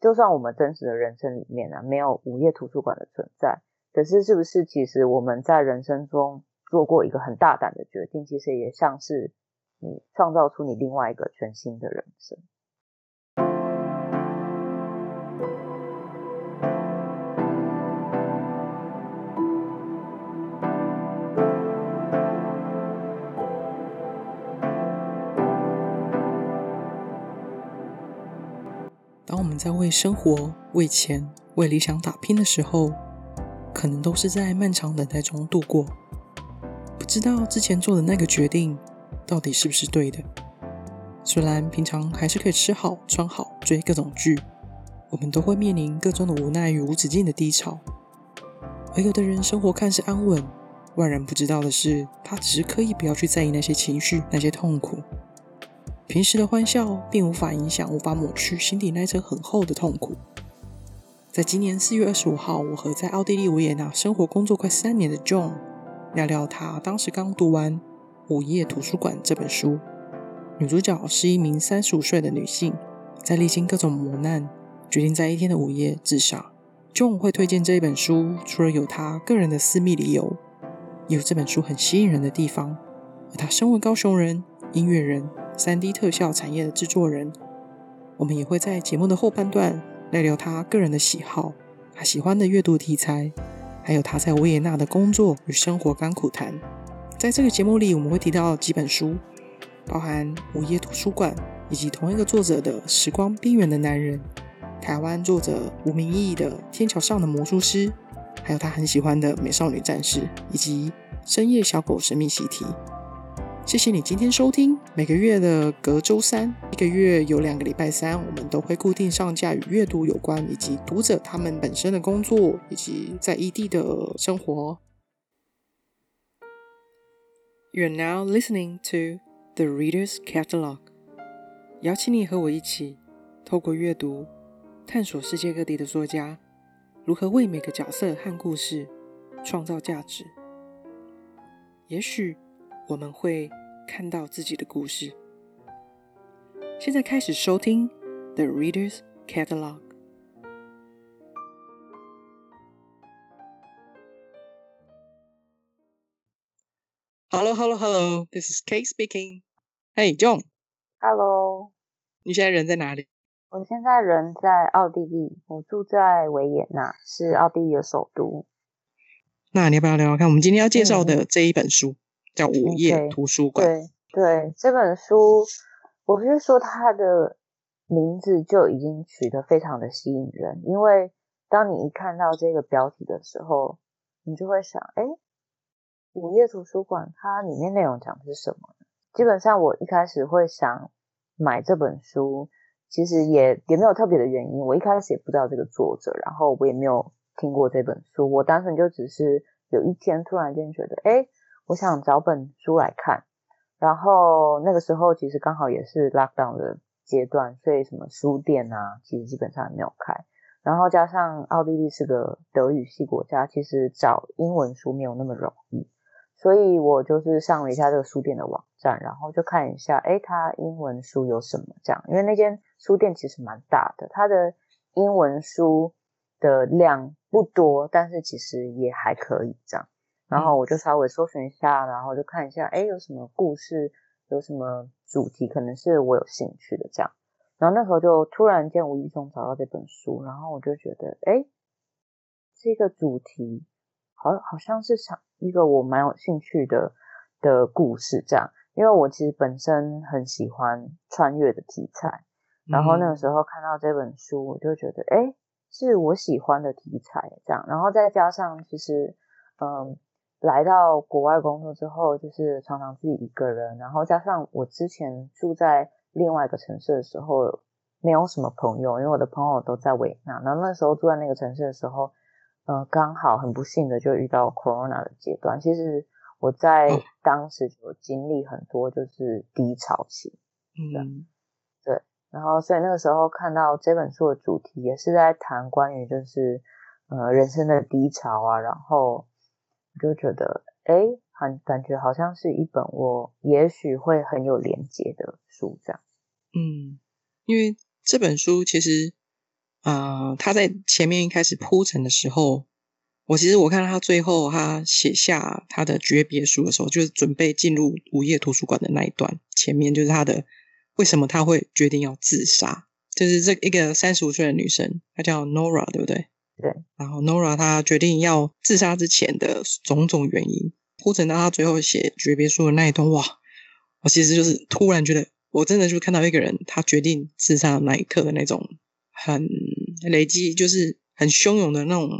就算我们真实的人生里面呢，没有午夜图书馆的存在，可是是不是其实我们在人生中做过一个很大胆的决定，其实也像是你创造出你另外一个全新的人生。在为生活、为钱、为理想打拼的时候，可能都是在漫长等待中度过。不知道之前做的那个决定到底是不是对的。虽然平常还是可以吃好、穿好、追各种剧，我们都会面临各种的无奈与无止境的低潮。而有的人生活看似安稳，外人不知道的是，他只是刻意不要去在意那些情绪、那些痛苦。平时的欢笑并无法影响、无法抹去心底那层很厚的痛苦。在今年四月二十五号，我和在奥地利维也纳生活工作快三年的 John 聊聊他当时刚读完《午夜图书馆》这本书。女主角是一名三十五岁的女性，在历经各种磨难，决定在一天的午夜自杀。John 会推荐这一本书，除了有他个人的私密理由，也有这本书很吸引人的地方。而他身为高雄人，音乐人。三 D 特效产业的制作人，我们也会在节目的后半段来聊他个人的喜好，他喜欢的阅读题材，还有他在维也纳的工作与生活甘苦谈。在这个节目里，我们会提到几本书，包含《午夜图书馆》，以及同一个作者的《时光边缘的男人》，台湾作者吴明义的《天桥上的魔术师》，还有他很喜欢的《美少女战士》，以及《深夜小狗神秘习题》。谢谢你今天收听。每个月的隔周三，一个月有两个礼拜三，我们都会固定上架与阅读有关，以及读者他们本身的工作以及在异地的生活。You're now listening to the Reader's Catalog。邀请你和我一起，透过阅读，探索世界各地的作家如何为每个角色和故事创造价值。也许我们会。看到自己的故事。现在开始收听《The Reader's Catalog》。Hello, hello, hello. This is Kate speaking. Hey, John. Hello. 你现在人在哪里？我现在人在奥地利，我住在维也纳，是奥地利的首都。那你要不要聊聊看？我们今天要介绍的这一本书。叫午夜图书馆。对对，这本书，我不是说它的名字就已经取得非常的吸引人，因为当你一看到这个标题的时候，你就会想，哎，午夜图书馆它里面内容讲的是什么？基本上我一开始会想买这本书，其实也也没有特别的原因，我一开始也不知道这个作者，然后我也没有听过这本书，我单纯就只是有一天突然间觉得，哎。我想找本书来看，然后那个时候其实刚好也是 lockdown 的阶段，所以什么书店啊，其实基本上没有开。然后加上奥地利是个德语系国家，其实找英文书没有那么容易，所以我就是上了一下这个书店的网站，然后就看一下，哎，它英文书有什么这样？因为那间书店其实蛮大的，它的英文书的量不多，但是其实也还可以这样。然后我就稍微搜寻一下，然后就看一下，哎，有什么故事，有什么主题，可能是我有兴趣的这样。然后那时候就突然间无意中找到这本书，然后我就觉得，哎，这个主题好好像是想一个我蛮有兴趣的的故事这样。因为我其实本身很喜欢穿越的题材，然后那个时候看到这本书，我就觉得，哎，是我喜欢的题材这样。然后再加上其实，嗯。来到国外工作之后，就是常常自己一个人，然后加上我之前住在另外一个城市的时候，没有什么朋友，因为我的朋友都在维也纳。然后那时候住在那个城市的时候，呃，刚好很不幸的就遇到 corona 的阶段。其实我在当时就经历很多就是低潮期，嗯，对。然后所以那个时候看到这本书的主题，也是在谈关于就是呃人生的低潮啊，然后。就觉得，哎，很感觉好像是一本我也许会很有连接的书，这样。嗯，因为这本书其实呃，他在前面一开始铺陈的时候，我其实我看到他最后他写下他的诀别书的时候，就是准备进入午夜图书馆的那一段，前面就是他的为什么他会决定要自杀，就是这一个三十五岁的女生，她叫 Nora，对不对？对。然后 Nora 她决定要自杀之前的种种原因，铺陈到他最后写诀别书的那一段，哇！我其实就是突然觉得，我真的就看到一个人，他决定自杀的那一刻的那种很累积，就是很汹涌的那种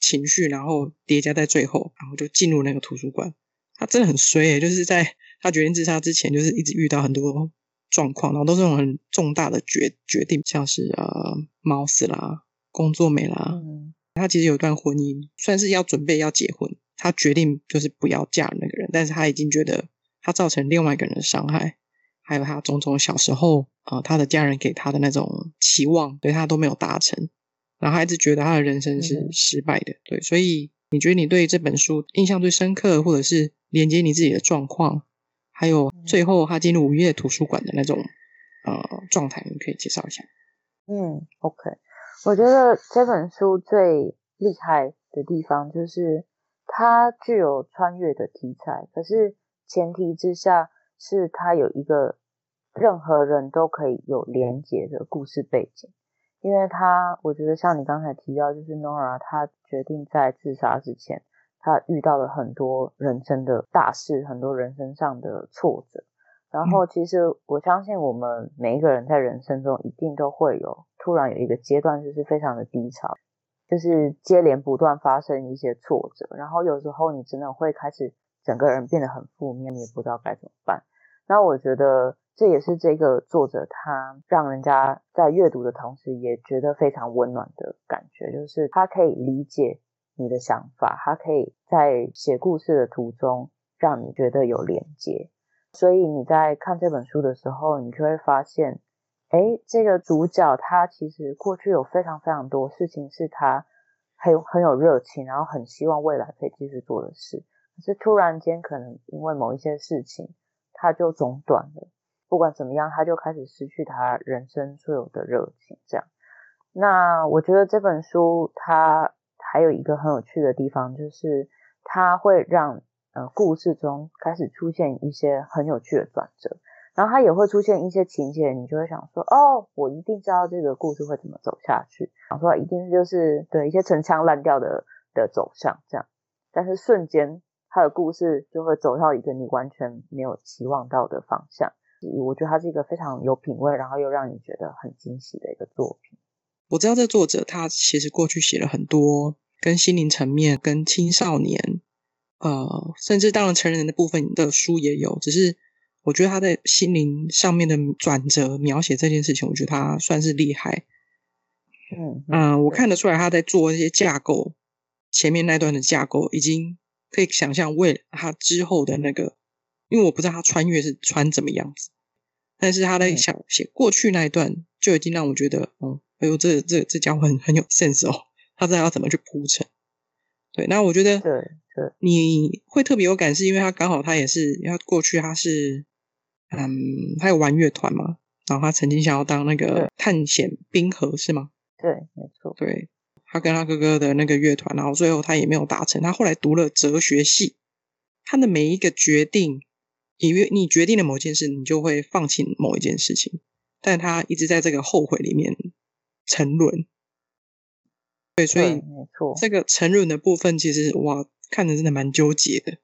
情绪，然后叠加在最后，然后就进入那个图书馆。他真的很衰，就是在他决定自杀之前，就是一直遇到很多状况，然后都是那种很重大的决决定，像是呃猫死啦，工作没啦。他其实有一段婚姻，算是要准备要结婚，他决定就是不要嫁那个人，但是他已经觉得。他造成另外一个人的伤害，还有他种种小时候啊，他的家人给他的那种期望，对他都没有达成，然后他一直觉得他的人生是失败的。对，所以你觉得你对这本书印象最深刻，或者是连接你自己的状况，还有最后他进入午夜图书馆的那种呃状态，你可以介绍一下。嗯，OK，我觉得这本书最厉害的地方就是它具有穿越的题材，可是。前提之下是他有一个任何人都可以有连结的故事背景，因为他我觉得像你刚才提到，就是 Nora 他决定在自杀之前，他遇到了很多人生的大事，很多人生上的挫折。然后其实我相信我们每一个人在人生中一定都会有突然有一个阶段就是非常的低潮，就是接连不断发生一些挫折，然后有时候你真的会开始。整个人变得很负面，你也不知道该怎么办。那我觉得这也是这个作者他让人家在阅读的同时也觉得非常温暖的感觉，就是他可以理解你的想法，他可以在写故事的途中让你觉得有连接。所以你在看这本书的时候，你就会发现，哎，这个主角他其实过去有非常非常多事情是他很很有热情，然后很希望未来可以继续做的事。可是突然间，可能因为某一些事情，他就中断了。不管怎么样，他就开始失去他人生所有的热情。这样，那我觉得这本书它还有一个很有趣的地方，就是它会让呃故事中开始出现一些很有趣的转折，然后它也会出现一些情节，你就会想说，哦，我一定知道这个故事会怎么走下去。想说一定就是对一些陈腔滥调的的走向这样，但是瞬间。他的故事就会走到一个你完全没有期望到的方向。我觉得他是一个非常有品味，然后又让你觉得很惊喜的一个作品。我知道这作者他其实过去写了很多跟心灵层面、跟青少年，呃，甚至当然成人的部分的书也有。只是我觉得他在心灵上面的转折描写这件事情，我觉得他算是厉害。嗯嗯，我看得出来他在做一些架构，前面那段的架构已经。可以想象，为了他之后的那个，因为我不知道他穿越是穿怎么样子，但是他在想写过去那一段，就已经让我觉得，嗯，哎呦，这这这家伙很很有 sense 哦，他知道要怎么去铺陈。对，那我觉得，对对，你会特别有感，是因为他刚好他也是，他过去他是，嗯，他有玩乐团嘛，然后他曾经想要当那个探险冰河，是吗？对，没错，对。他跟他哥哥的那个乐团，然后最后他也没有达成。他后来读了哲学系，他的每一个决定，因为你决定了某件事，你就会放弃某一件事情，但他一直在这个后悔里面沉沦。对，所以没错，这个沉沦的部分，其实哇，看着真的蛮纠结的。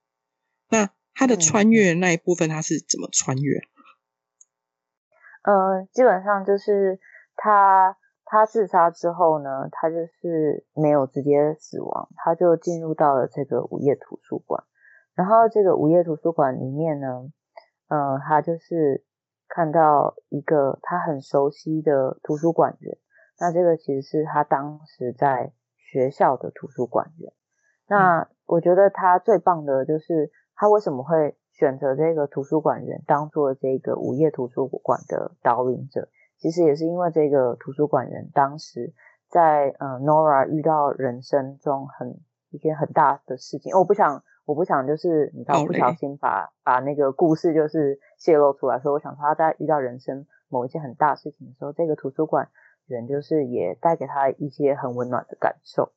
那他的穿越那一部分，他是怎么穿越？呃，基本上就是他。他自杀之后呢，他就是没有直接死亡，他就进入到了这个午夜图书馆。然后这个午夜图书馆里面呢，呃，他就是看到一个他很熟悉的图书馆员。那这个其实是他当时在学校的图书馆员。那我觉得他最棒的就是他为什么会选择这个图书馆员当做这个午夜图书馆的导引者？其实也是因为这个图书馆员当时在呃 Nora 遇到人生中很一件很大的事情，我不想我不想就是你知道不小心把把那个故事就是泄露出来，所以我想说他在遇到人生某一件很大事情的时候，这个图书馆人就是也带给他一些很温暖的感受。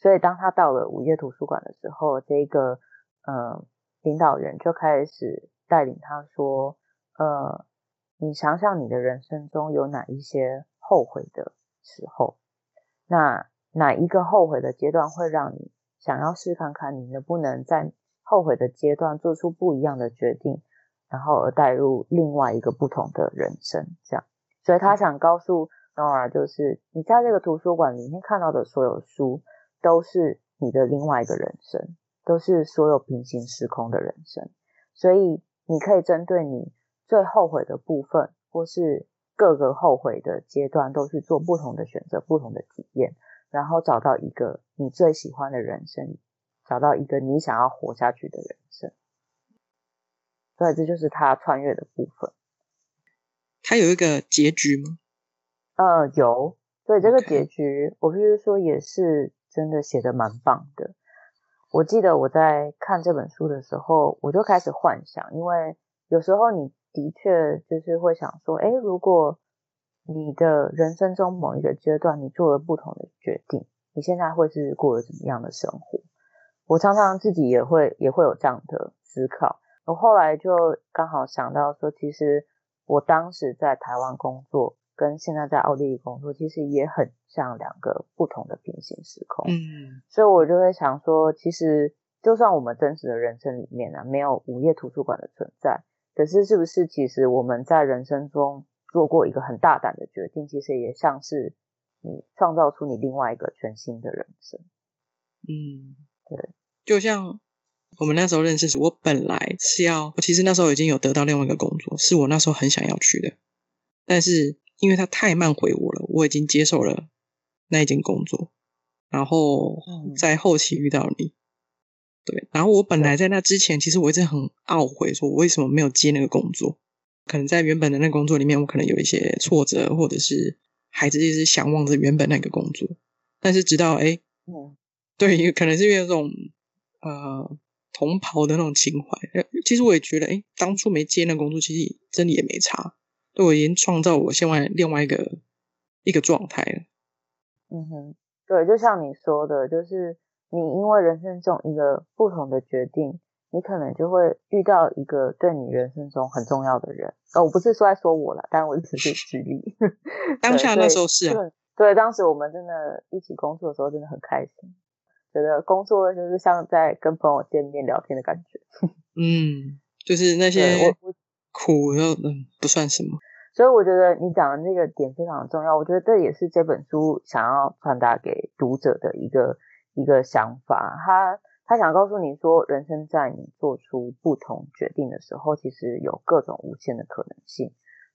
所以当他到了午夜图书馆的时候，这个呃领导人就开始带领他说：“呃，你想想你的人生中有哪一些后悔的时候？那哪一个后悔的阶段会让你想要试看看你能不能在后悔的阶段做出不一样的决定？”然后而带入另外一个不同的人生，这样，所以他想告诉 Nora，就是你在这个图书馆里面看到的所有书，都是你的另外一个人生，都是所有平行时空的人生，所以你可以针对你最后悔的部分，或是各个后悔的阶段，都去做不同的选择、不同的体验，然后找到一个你最喜欢的人生，找到一个你想要活下去的人生。对，这就是他穿越的部分。他有一个结局吗？呃，有。所以，这个结局，我必须说也是真的写的蛮棒的。我记得我在看这本书的时候，我就开始幻想，因为有时候你的确就是会想说，哎，如果你的人生中某一个阶段你做了不同的决定，你现在会是过了怎么样的生活？我常常自己也会也会有这样的思考。我后来就刚好想到说，其实我当时在台湾工作，跟现在在奥地利工作，其实也很像两个不同的平行时空。嗯，所以我就会想说，其实就算我们真实的人生里面呢，没有午夜图书馆的存在，可是是不是其实我们在人生中做过一个很大胆的决定，其实也像是你创造出你另外一个全新的人生。嗯，对，就像。我们那时候认识时，我本来是要，我其实那时候已经有得到另外一个工作，是我那时候很想要去的，但是因为他太慢回我了，我已经接受了那一件工作，然后在后期遇到你，对，然后我本来在那之前，其实我一直很懊悔，说我为什么没有接那个工作？可能在原本的那个工作里面，我可能有一些挫折，或者是孩子一直想望着原本那个工作，但是直到哎，对，可能是因为这种呃。同袍的那种情怀，其实我也觉得，哎，当初没接那工作，其实真的也没差，对我已经创造我现在另外一个一个状态了。嗯哼，对，就像你说的，就是你因为人生中一个不同的决定，你可能就会遇到一个对你人生中很重要的人。哦，我不是说在说我了，但我只是举例。当下那时候是啊，对，当时我们真的一起工作的时候，真的很开心。觉得工作就是像在跟朋友见面聊天的感觉，嗯，就是那些苦又嗯不算什么，所以我觉得你讲的那个点非常重要。我觉得这也是这本书想要传达给读者的一个一个想法。他他想告诉你说，人生在你做出不同决定的时候，其实有各种无限的可能性。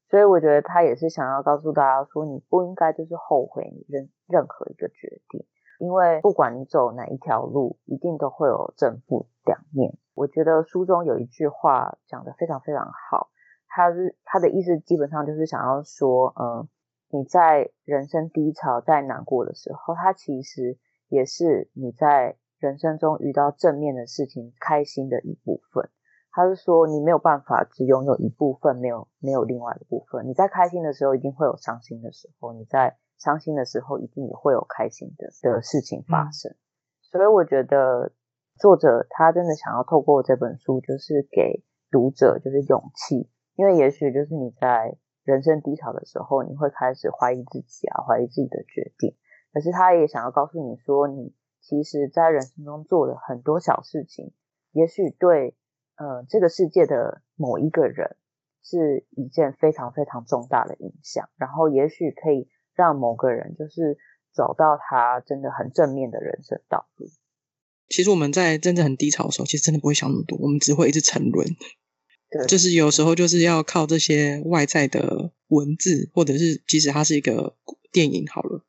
所以我觉得他也是想要告诉大家说，你不应该就是后悔你任任何一个决定。因为不管你走哪一条路，一定都会有正负两面。我觉得书中有一句话讲得非常非常好，他是他的意思基本上就是想要说，嗯，你在人生低潮、在难过的时候，他其实也是你在人生中遇到正面的事情、开心的一部分。他是说，你没有办法只拥有一部分，没有没有另外的部分。你在开心的时候，一定会有伤心的时候；你在伤心的时候，一定也会有开心的的事情发生。所以我觉得作者他真的想要透过这本书，就是给读者就是勇气，因为也许就是你在人生低潮的时候，你会开始怀疑自己啊，怀疑自己的决定。可是他也想要告诉你说，你其实在人生中做的很多小事情，也许对呃这个世界的某一个人是一件非常非常重大的影响，然后也许可以。让某个人就是找到他真的很正面的人生道路。其实我们在真正很低潮的时候，其实真的不会想那么多，我们只会一直沉沦。对，就是有时候就是要靠这些外在的文字，或者是即使它是一个电影好了，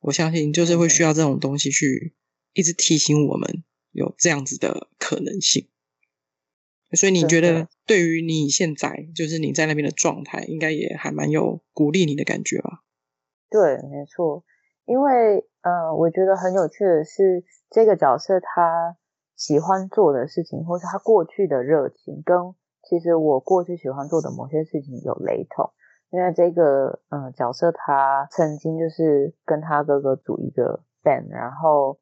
我相信就是会需要这种东西去一直提醒我们有这样子的可能性。所以你觉得对于你现在就是你在那边的状态，应该也还蛮有鼓励你的感觉吧？对，没错，因为呃，我觉得很有趣的是，这个角色他喜欢做的事情，或是他过去的热情，跟其实我过去喜欢做的某些事情有雷同。因为这个嗯角色他曾经就是跟他哥哥组一个 band，然后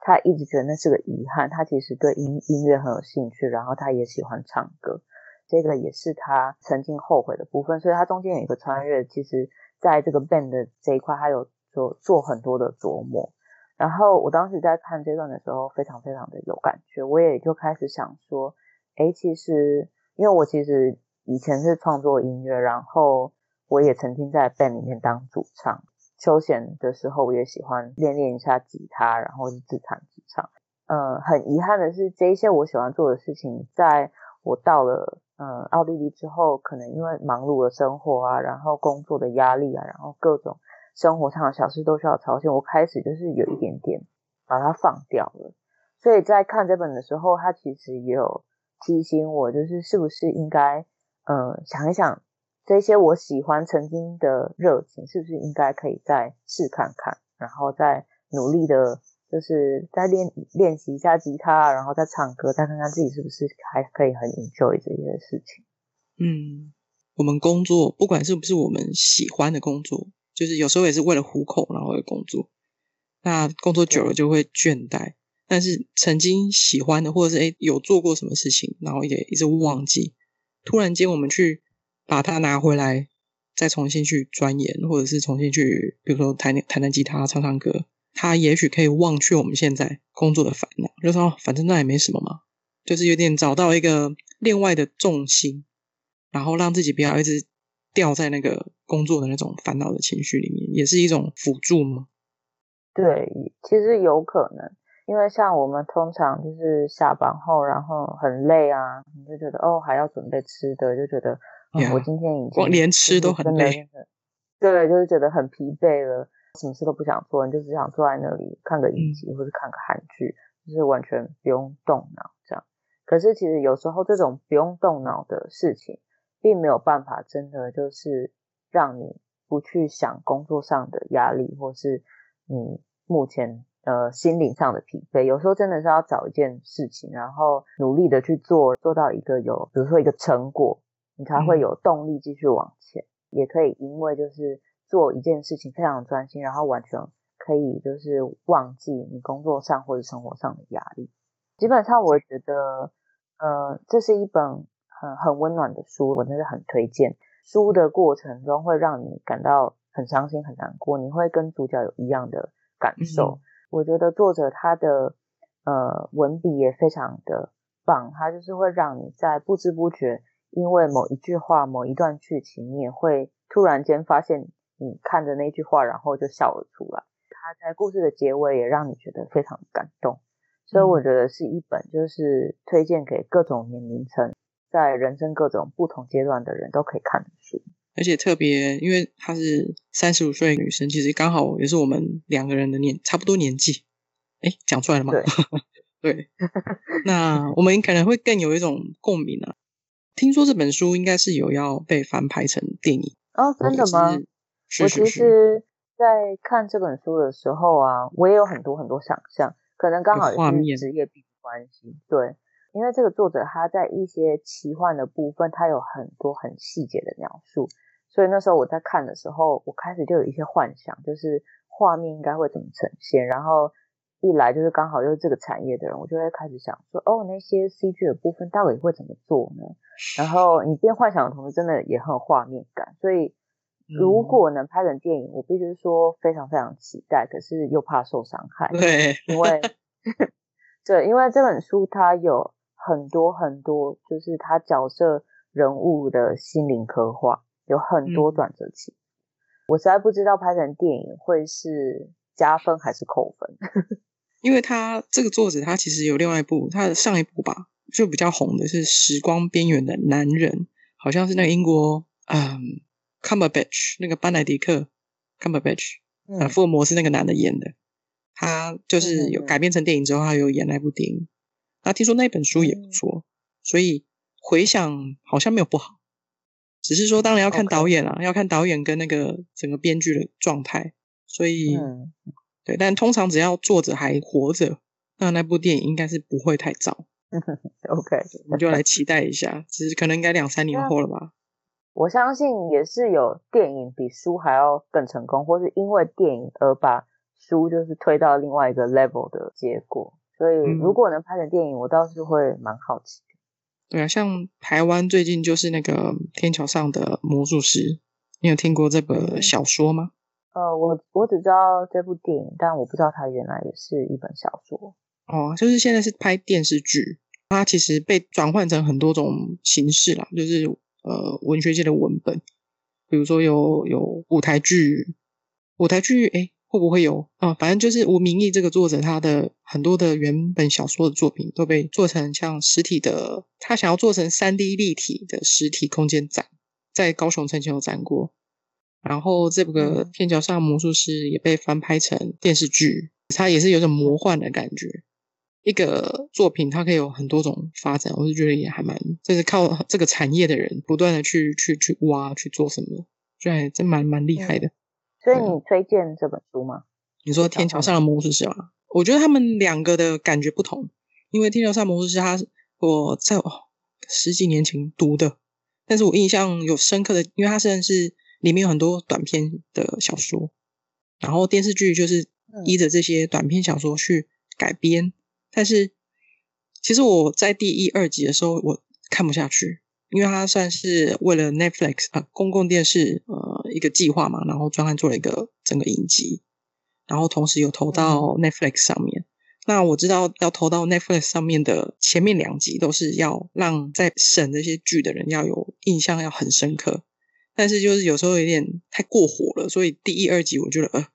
他一直觉得那是个遗憾。他其实对音音乐很有兴趣，然后他也喜欢唱歌，这个也是他曾经后悔的部分。所以他中间有一个穿越，其实在这个 band 的这一块，他有做做很多的琢磨。然后我当时在看这段的时候，非常非常的有感觉，我也就开始想说，哎，其实因为我其实以前是创作音乐，然后我也曾经在 band 里面当主唱，休闲的时候我也喜欢练练一下吉他，然后自弹自唱。嗯，很遗憾的是，这一些我喜欢做的事情，在我到了嗯奥地利之后，可能因为忙碌的生活啊，然后工作的压力啊，然后各种。生活上的小事都需要操心，我开始就是有一点点把它放掉了。所以在看这本的时候，他其实也有提醒我，就是是不是应该，呃，想一想这些我喜欢曾经的热情，是不是应该可以再试看看，然后再努力的，就是再练练习一下吉他，然后再唱歌，再看看自己是不是还可以很 enjoy 这些事情。嗯，我们工作不管是不是我们喜欢的工作。就是有时候也是为了糊口，然后会工作。那工作久了就会倦怠。但是曾经喜欢的，或者是诶有做过什么事情，然后也一直忘记。突然间我们去把它拿回来，再重新去钻研，或者是重新去，比如说弹弹弹吉他、唱唱歌，它也许可以忘却我们现在工作的烦恼。就说反正那也没什么嘛，就是有点找到一个另外的重心，然后让自己不要一直。掉在那个工作的那种烦恼的情绪里面，也是一种辅助吗？对，其实有可能，因为像我们通常就是下班后，然后很累啊，你就觉得哦还要准备吃的，就觉得我今天已经连吃都很累，对，就是觉得很疲惫了，什么事都不想做，你就只想坐在那里看个影集或者看个韩剧，就是完全不用动脑这样。可是其实有时候这种不用动脑的事情。并没有办法真的就是让你不去想工作上的压力，或是你目前呃心灵上的疲惫。有时候真的是要找一件事情，然后努力的去做，做到一个有，比如说一个成果，你才会有动力继续往前。也可以因为就是做一件事情非常专心，然后完全可以就是忘记你工作上或者生活上的压力。基本上我觉得，呃，这是一本。很很温暖的书，我真的很推荐。书的过程中会让你感到很伤心、很难过，你会跟主角有一样的感受。我觉得作者他的呃文笔也非常的棒，他就是会让你在不知不觉，因为某一句话、某一段剧情，你也会突然间发现你看着那句话，然后就笑了出来。他在故事的结尾也让你觉得非常感动，所以我觉得是一本就是推荐给各种年龄层。在人生各种不同阶段的人都可以看的书，而且特别，因为她是三十五岁女生，其实刚好也是我们两个人的年差不多年纪。哎，讲出来了吗？对，那我们可能会更有一种共鸣啊。听说这本书应该是有要被翻拍成电影哦，真的吗？我其实，在看这本书的时候啊，我也有很多很多想象，可能刚好也是职业病关系，对。因为这个作者他在一些奇幻的部分，他有很多很细节的描述，所以那时候我在看的时候，我开始就有一些幻想，就是画面应该会怎么呈现。然后一来就是刚好又是这个产业的人，我就会开始想说，哦，那些 CG 的部分到底会怎么做呢？然后你边幻想的同时，真的也很有画面感。所以如果能拍成电影，我必须说非常非常期待，可是又怕受伤害。对，因为 对，因为这本书它有。很多很多，就是他角色人物的心灵刻画，有很多转折期。我实在不知道拍成电影会是加分还是扣分。因为他这个作者，他其实有另外一部，他的上一部吧，就比较红的是《时光边缘的男人》，好像是那个英国，嗯，Cumberbatch 那个班莱迪克 Cumberbatch，啊，福尔摩斯那个男的演的。他就是有改编成电影之后，他有演那部电影。那听说那本书也不错，所以回想好像没有不好，只是说当然要看导演啦，要看导演跟那个整个编剧的状态。所以，对，但通常只要作者还活着，那那部电影应该是不会太早。OK，我们就来期待一下，只是可能应该两三年后了吧。我相信也是有电影比书还要更成功，或是因为电影而把书就是推到另外一个 level 的结果。所以如果能拍成电影，我倒是会蛮好奇的。对啊，像台湾最近就是那个《天桥上的魔术师》，你有听过这本小说吗？呃，我我只知道这部电影，但我不知道它原来也是一本小说。哦，就是现在是拍电视剧，它其实被转换成很多种形式啦，就是呃文学界的文本，比如说有有舞台剧，舞台剧哎。会不会有啊？反正就是吴明义这个作者，他的很多的原本小说的作品都被做成像实体的，他想要做成三 D 立体的实体空间展，在高雄曾经有展过。然后这个《天桥上魔术师》也被翻拍成电视剧，它也是有种魔幻的感觉。一个作品它可以有很多种发展，我就觉得也还蛮，就是靠这个产业的人不断的去去去挖去做什么，觉得真蛮蛮厉害的。所以你推荐这本书吗？你说《天桥上的魔术师》吗？我觉得他们两个的感觉不同，因为《天桥上魔术师》他我在十几年前读的，但是我印象有深刻的，因为它虽然是里面有很多短篇的小说，然后电视剧就是依着这些短篇小说去改编，但是其实我在第一二集的时候我看不下去。因为它算是为了 Netflix 啊公共电视呃一个计划嘛，然后专案做了一个整个影集，然后同时有投到 Netflix 上面。那我知道要投到 Netflix 上面的前面两集都是要让在审这些剧的人要有印象要很深刻，但是就是有时候有点太过火了，所以第一二集我觉得呃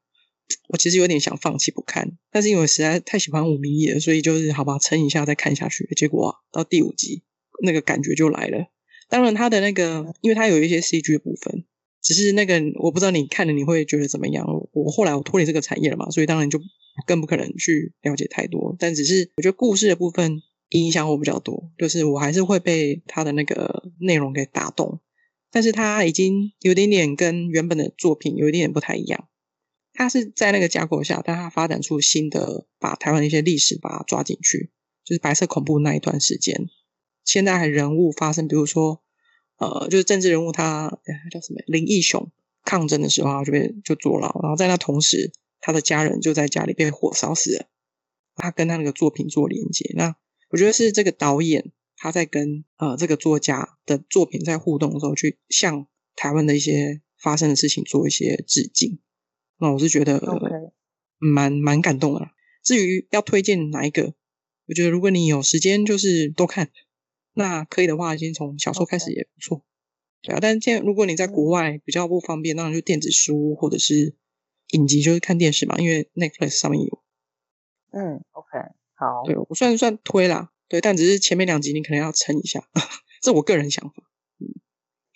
我其实有点想放弃不看，但是因为实在太喜欢吴明义了，所以就是好吧撑一下再看下去。结果到第五集那个感觉就来了。当然，他的那个，因为他有一些 CG 的部分，只是那个我不知道你看了你会觉得怎么样。我后来我脱离这个产业了嘛，所以当然就更不可能去了解太多。但只是我觉得故事的部分影响我比较多，就是我还是会被他的那个内容给打动。但是他已经有点点跟原本的作品有一点点不太一样。他是在那个架构下，但他发展出新的，把台湾的一些历史把它抓进去，就是白色恐怖那一段时间。现在人物发生，比如说，呃，就是政治人物他叫什么林义雄抗争的时候，就被就坐牢，然后在那同时，他的家人就在家里被火烧死了。他跟他那个作品做连接，那我觉得是这个导演他在跟呃这个作家的作品在互动的时候，去向台湾的一些发生的事情做一些致敬。那我是觉得蛮蛮感动的。至于要推荐哪一个，我觉得如果你有时间，就是多看。那可以的话，先从小说开始也不错，对啊。但是现在如果你在国外比较不方便，那就电子书或者是影集，就是看电视嘛，因为 Netflix 上面有。嗯，OK，好。对我算算推啦，对，但只是前面两集你可能要撑一下，这我个人想法。嗯，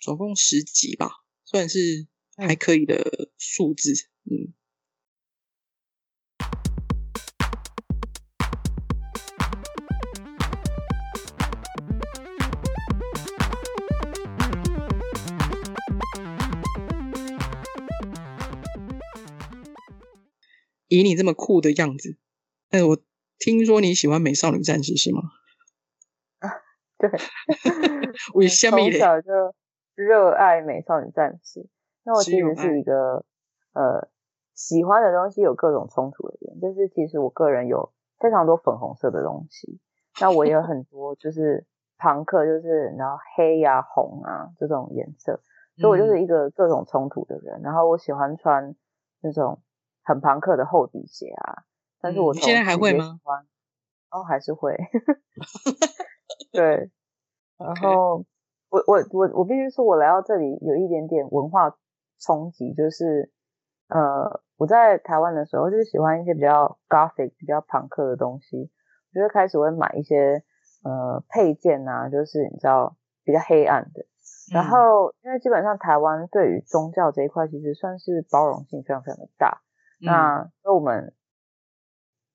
总共十集吧，算是还可以的数字。嗯。以你这么酷的样子，哎，我听说你喜欢美少女战士是吗？啊，对，我从小就热爱美少女战士。那我其实是一个呃喜欢的东西有各种冲突的人，就是其实我个人有非常多粉红色的东西，那我也有 很多就是朋克，就是然后黑呀红啊这种颜色，所以我就是一个各种冲突的人。然后我喜欢穿那种。很朋克的厚底鞋啊，但是我现在还会吗？哦，还是会。对，然后我我我我必须说，我来到这里有一点点文化冲击，就是呃，我在台湾的时候就是喜欢一些比较 gothic、比较朋克的东西，我就开始会买一些呃配件啊，就是你知道比较黑暗的。然后因为基本上台湾对于宗教这一块其实算是包容性非常非常的大。那那我们，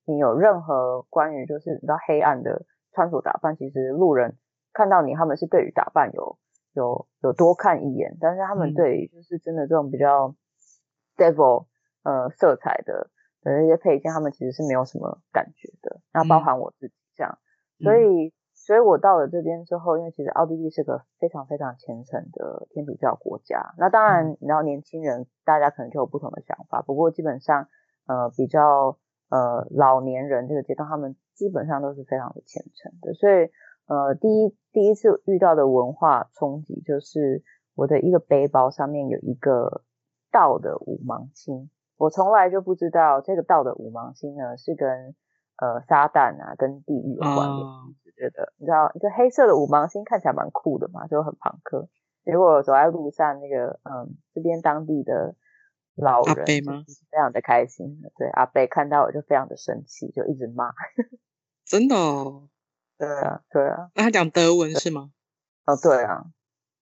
你有任何关于就是比较黑暗的穿着打扮，其实路人看到你，他们是对于打扮有有有多看一眼，但是他们对就是真的这种比较 devil 呃色彩的的那些配件，他们其实是没有什么感觉的。那包含我自己这样，所以所以我到了这边之后，因为其实奥地利是个非常非常虔诚的天主教国家。那当然，然后年轻人大家可能就有不同的想法。不过基本上，呃，比较呃老年人这个阶段，他们基本上都是非常的虔诚的。所以，呃，第一第一次遇到的文化冲击，就是我的一个背包上面有一个道的五芒星。我从来就不知道这个道的五芒星呢，是跟呃撒旦啊，跟地狱有关联。觉得你知道一个黑色的五芒星看起来蛮酷的嘛，就很朋克。结果走在路上，那个嗯，这边当地的老人非常的开心。对阿贝看到我就非常的生气，就一直骂。真的？哦？对啊，对啊。那他讲德文是吗？哦，对啊。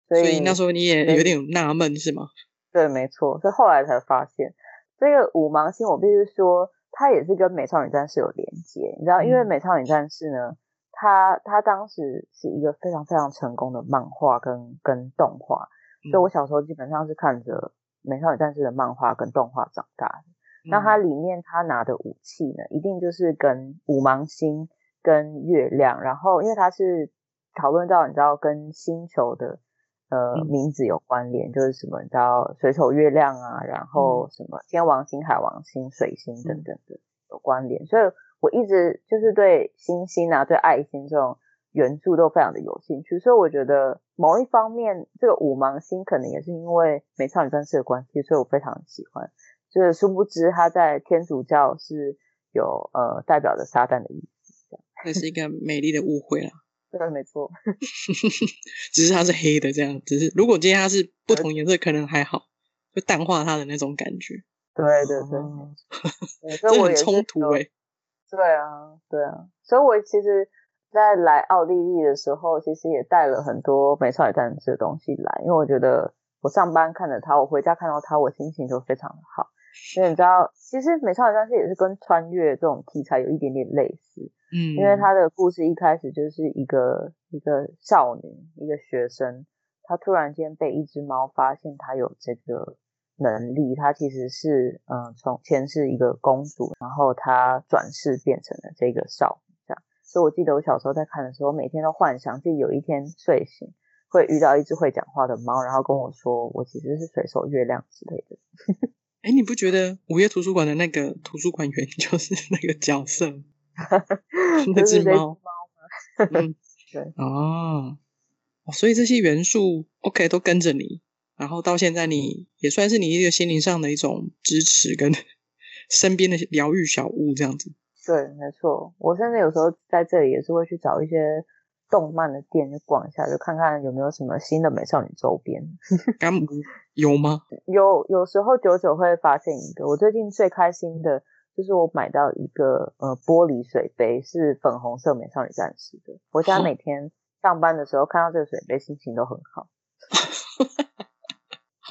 所以那时候你也有点纳闷是吗？对，没错。所以后来才发现，这个五芒星，我必须说，它也是跟美少女战士有连接。你知道，因为美少女战士呢。他他当时是一个非常非常成功的漫画跟跟动画，所以我小时候基本上是看着美少女战士的漫画跟动画长大的。那它里面他拿的武器呢，一定就是跟五芒星跟月亮，然后因为它是讨论到你知道跟星球的呃名字有关联，就是什么你知道水手月亮啊，然后什么天王星、海王星、水星等等的有关联，所以。我一直就是对星星啊，对爱心这种元素都非常的有兴趣，所以我觉得某一方面，这个五芒星可能也是因为美少女战士的关系，所以我非常喜欢。就是殊不知他在天主教是有呃代表着撒旦的意思，这是一个美丽的误会啦。对，没错，只是它是黑的这样，只是如果今天它是不同颜色，可能还好，就淡化它的那种感觉。对对对，这很冲突哎。对啊，对啊，所以我其实，在来奥地利的时候，其实也带了很多美少女战士的东西来，因为我觉得我上班看着它，我回家看到它，我心情就非常好。因为你知道，其实美少女战士也是跟穿越这种题材有一点点类似，嗯，因为他的故事一开始就是一个一个少女，一个学生，她突然间被一只猫发现，她有这个。能力，她其实是嗯，从前是一个公主，然后她转世变成了这个少女，这样。所以我记得我小时候在看的时候，每天都幻想自己有一天睡醒会遇到一只会讲话的猫，然后跟我说我其实是水手月亮之类的。哎，你不觉得午夜图书馆的那个图书馆员 就是那个角色？那只猫吗？嗯，对。哦，所以这些元素 OK 都跟着你。然后到现在，你也算是你一个心灵上的一种支持，跟 身边的疗愈小物这样子。对，没错。我甚至有时候在这里也是会去找一些动漫的店去逛一下，就看看有没有什么新的美少女周边。有吗？有，有时候久久会发现一个。我最近最开心的就是我买到一个呃玻璃水杯，是粉红色美少女战士的。我家每天上班的时候看到这个水杯，心情都很好。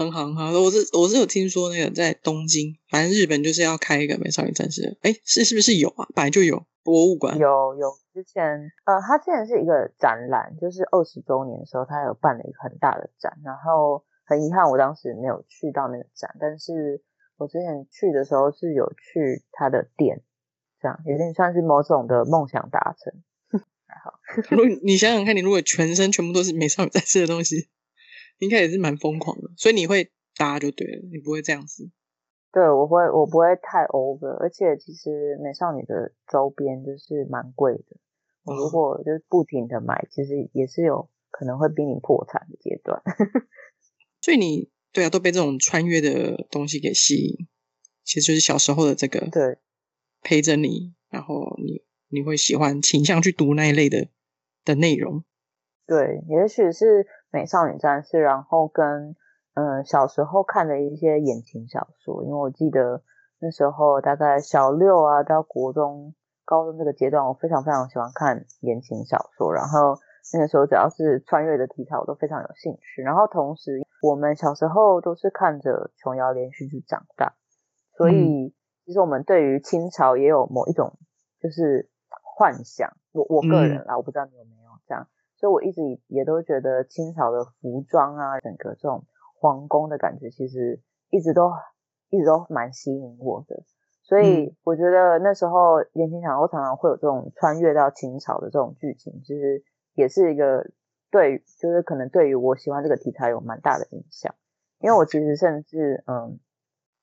很好很好，我是我是有听说那个在东京，反正日本就是要开一个美少女战士，哎，是是不是有啊？本来就有博物馆，有有之前，呃，他之前是一个展览，就是二十周年的时候，他有办了一个很大的展，然后很遗憾我当时没有去到那个展，但是我之前去的时候是有去他的店，这样有点算是某种的梦想达成，还好。如果你想想看，你如果全身全部都是美少女战士的东西。应该也是蛮疯狂的，所以你会搭就对了，你不会这样子。对，我会，我不会太 over，而且其实美少女的周边就是蛮贵的，我如果就是不停的买，其实也是有可能会濒临破产的阶段。所以你对啊，都被这种穿越的东西给吸引，其实就是小时候的这个对陪着你，然后你你会喜欢倾向去读那一类的的内容。对，也许是。美少女战士，然后跟嗯小时候看的一些言情小说，因为我记得那时候大概小六啊到国中、高中这个阶段，我非常非常喜欢看言情小说，然后那个时候只要是穿越的题材，我都非常有兴趣。然后同时，我们小时候都是看着琼瑶连续剧长大，所以其实我们对于清朝也有某一种就是幻想。我我个人啦，我不知道你有没有这样。所以，我一直也都觉得清朝的服装啊，整个这种皇宫的感觉，其实一直都一直都蛮吸引我的。所以，我觉得那时候言情小说常常会有这种穿越到清朝的这种剧情，其实也是一个对，就是可能对于我喜欢这个题材有蛮大的影响。因为我其实甚至嗯，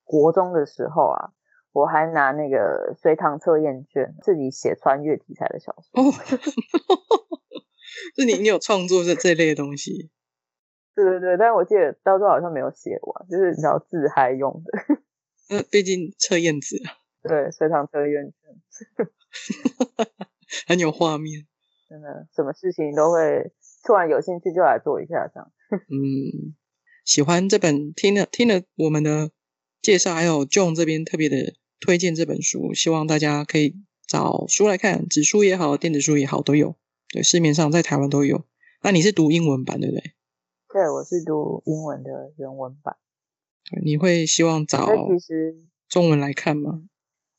国中的时候啊，我还拿那个隋唐测验卷自己写穿越题材的小说。哦，就你你有创作这这类的东西？对对对，但是我记得到最后好像没有写完，就是你知道自嗨用的。嗯，毕竟测验纸啊。对，随堂测验纸，很有画面。真的，什么事情都会突然有兴趣就来做一下这样。嗯。喜欢这本，听了听了我们的介绍，还有 John 这边特别的推荐这本书，希望大家可以找书来看，纸书也好，电子书也好，都有。对，市面上在台湾都有。那你是读英文版对不对？对，我是读英文的原文版。你会希望找其实中文来看吗？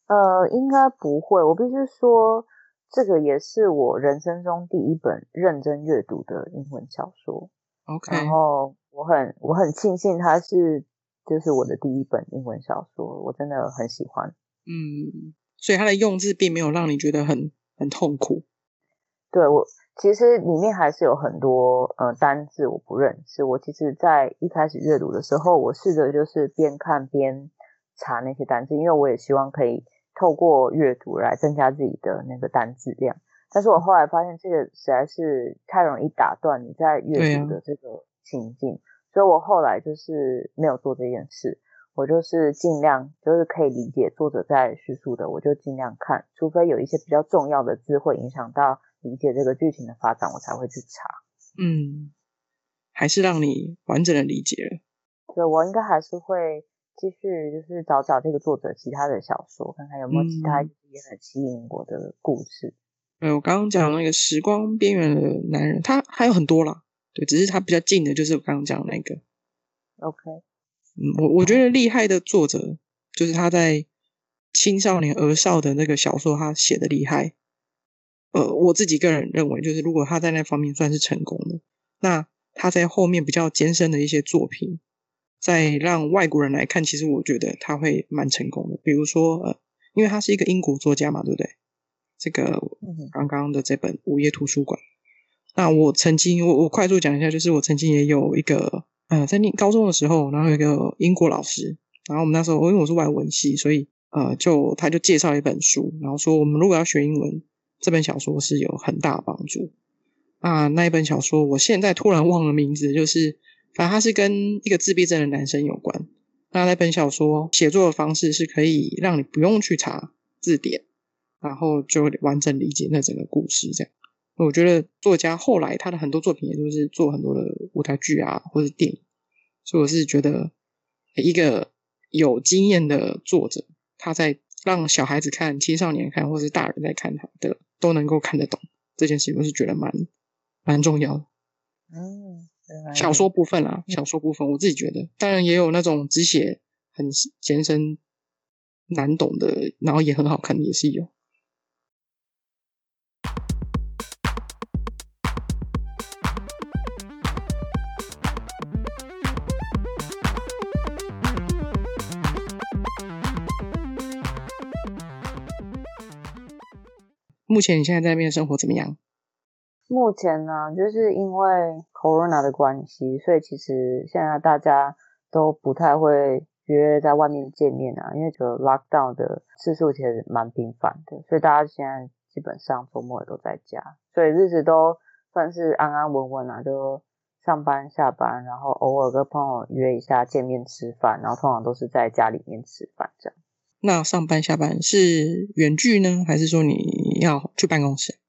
呃，应该不会。我必须说，这个也是我人生中第一本认真阅读的英文小说。OK，然后。我很我很庆幸它是就是我的第一本英文小说，我真的很喜欢。嗯，所以它的用字并没有让你觉得很很痛苦。对我其实里面还是有很多呃单字我不认识。我其实，在一开始阅读的时候，我试着就是边看边查那些单字，因为我也希望可以透过阅读来增加自己的那个单字量。但是我后来发现这个实在是太容易打断你在阅读的这个情境。所以我后来就是没有做这件事，我就是尽量就是可以理解作者在叙述的，我就尽量看，除非有一些比较重要的字会影响到理解这个剧情的发展，我才会去查。嗯，还是让你完整的理解了。对，我应该还是会继续就是找找这个作者其他的小说，看看有没有其他也很吸引我的故事。对，我刚刚讲那个时光边缘的男人，他还有很多啦。对，只是他比较近的，就是我刚刚讲的那个。OK，嗯，我我觉得厉害的作者就是他在青少年儿少的那个小说，他写的厉害。呃，我自己个人认为，就是如果他在那方面算是成功的，那他在后面比较艰深的一些作品，在让外国人来看，其实我觉得他会蛮成功的。比如说，呃，因为他是一个英国作家嘛，对不对？这个刚刚的这本《午夜图书馆》。那我曾经，我我快速讲一下，就是我曾经也有一个，呃，在念高中的时候，然后有一个英国老师，然后我们那时候，因为我是外文系，所以呃，就他就介绍一本书，然后说我们如果要学英文，这本小说是有很大帮助。啊，那一本小说，我现在突然忘了名字，就是反正它是跟一个自闭症的男生有关。那那本小说写作的方式是可以让你不用去查字典，然后就完整理解那整个故事这样。我觉得作家后来他的很多作品，也都是做很多的舞台剧啊，或者电影，所以我是觉得一个有经验的作者，他在让小孩子看、青少年看，或是大人在看他的，都能够看得懂这件事情，我是觉得蛮蛮重要的。嗯，小说部分啊，小说部分，我自己觉得，当然也有那种只写很艰深难懂的，然后也很好看的，也是有。目前你现在在那边生活怎么样？目前呢，就是因为 corona 的关系，所以其实现在大家都不太会约在外面见面啊，因为这个 lockdown 的次数其实蛮频繁的，所以大家现在基本上周末都在家，所以日子都算是安安稳稳啊，就上班下班，然后偶尔跟朋友约一下见面吃饭，然后通常都是在家里面吃饭这样。那上班下班是远距呢，还是说你要去办公室？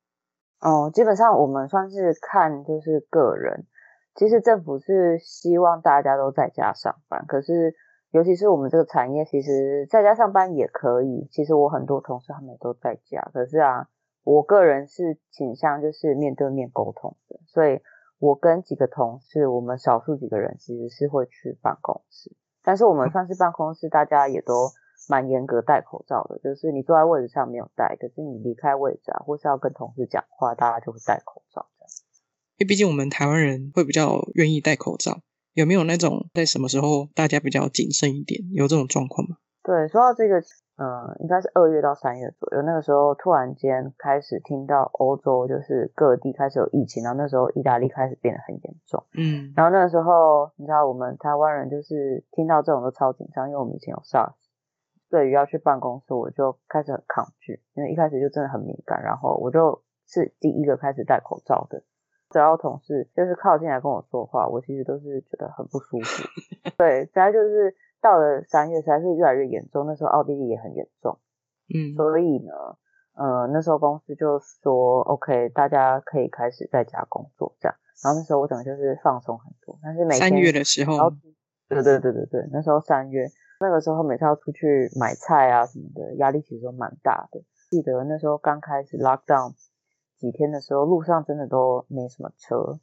哦，基本上我们算是看就是个人。其实政府是希望大家都在家上班，可是尤其是我们这个产业，其实在家上班也可以。其实我很多同事他们都在家，可是啊，我个人是倾向就是面对面沟通的，所以我跟几个同事，我们少数几个人其实是会去办公室，但是我们算是办公室，大家也都。蛮严格戴口罩的，就是你坐在位置上没有戴，可是你离开位置啊，或是要跟同事讲话，大家就会戴口罩这样。因为毕竟我们台湾人会比较愿意戴口罩，有没有那种在什么时候大家比较谨慎一点？有这种状况吗？对，说到这个，嗯，应该是二月到三月左右，那个时候突然间开始听到欧洲就是各地开始有疫情，然后那时候意大利开始变得很严重，嗯，然后那个时候你知道我们台湾人就是听到这种都超紧张，因为我们以前有 SARS，对于要去办公室我就开始很抗拒，因为一开始就真的很敏感，然后我就是第一个开始戴口罩的，只要同事就是靠近来跟我说话，我其实都是觉得很不舒服，对，实在就是。到了三月，实在是越来越严重。那时候奥地利也很严重，嗯，所以呢，呃，那时候公司就说，OK，大家可以开始在家工作这样。然后那时候我整个就是放松很多，但是每三月的时候，对对对对对，那时候三月那个时候每次要出去买菜啊什么的，压力其实都蛮大的。记得那时候刚开始 lock down 几天的时候，路上真的都没什么车，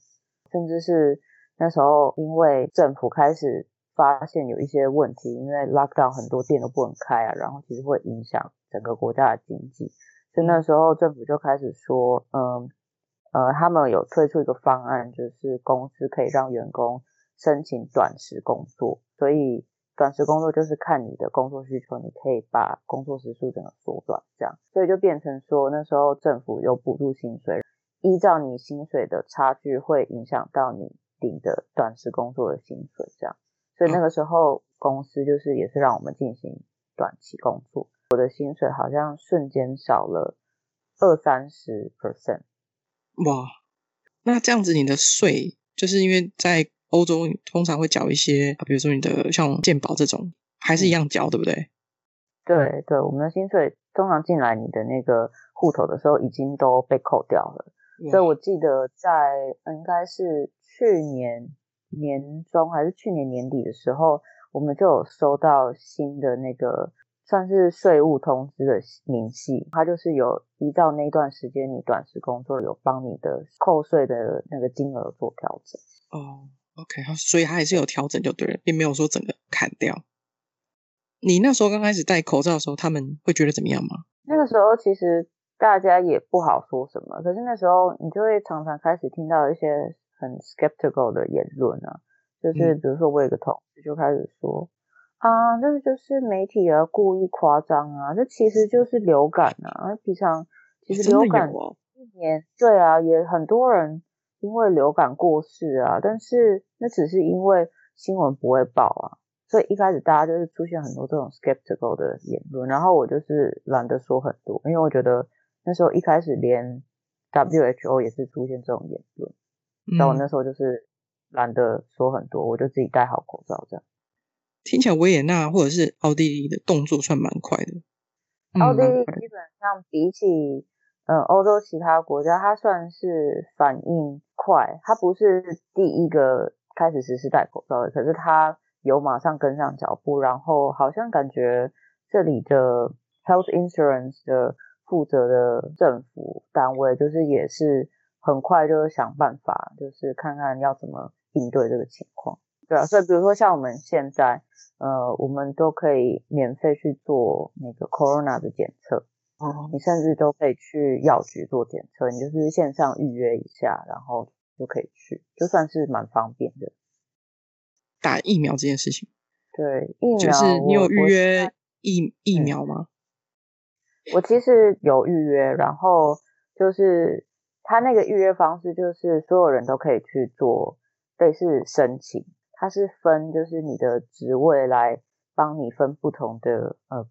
甚至是那时候因为政府开始。发现有一些问题，因为 lockdown 很多店都不能开啊，然后其实会影响整个国家的经济，所以那时候政府就开始说，嗯，呃，他们有推出一个方案，就是公司可以让员工申请短时工作，所以短时工作就是看你的工作需求，你可以把工作时数整个缩短，这样，所以就变成说那时候政府有补助薪水，依照你薪水的差距会影响到你领的短时工作的薪水，这样。所以那个时候，公司就是也是让我们进行短期工作，我的薪水好像瞬间少了二三十 percent。哇，那这样子你的税，就是因为在欧洲通常会缴一些，比如说你的像健保这种，还是一样缴，对不对？对对，我们的薪水通常进来你的那个户头的时候，已经都被扣掉了。所以我记得在应该是去年。年中还是去年年底的时候，我们就有收到新的那个算是税务通知的明细，它就是有依照那段时间你短时工作有帮你的扣税的那个金额做调整。哦，OK，所以他还是有调整就对了，并没有说整个砍掉。你那时候刚开始戴口罩的时候，他们会觉得怎么样吗？那个时候其实大家也不好说什么，可是那时候你就会常常开始听到一些。很 skeptical 的言论啊，就是比如说我有个同事就开始说啊，这就是媒体啊故意夸张啊，这其实就是流感啊，平常其实流感一年对啊，也很多人因为流感过世啊，但是那只是因为新闻不会报啊，所以一开始大家就是出现很多这种 skeptical 的言论，然后我就是懒得说很多，因为我觉得那时候一开始连 WHO 也是出现这种言论。但我那时候就是懒得说很多，我就自己戴好口罩这样。听起来维也纳或者是奥地利的动作算蛮快的。奥地利基本上比起嗯欧洲其他国家，它算是反应快，它不是第一个开始实施戴口罩的，可是它有马上跟上脚步，然后好像感觉这里的 health insurance 的负责的政府单位就是也是。很快就是想办法，就是看看要怎么应对这个情况，对啊，所以比如说像我们现在，呃，我们都可以免费去做那个 corona 的检测，哦，你甚至都可以去药局做检测，你就是线上预约一下，然后就可以去，就算是蛮方便的。打疫苗这件事情，对，疫苗，就是你有预约疫疫苗吗？我其实有预约，然后就是。他那个预约方式就是所有人都可以去做类似申请，它是分就是你的职位来帮你分不同的呃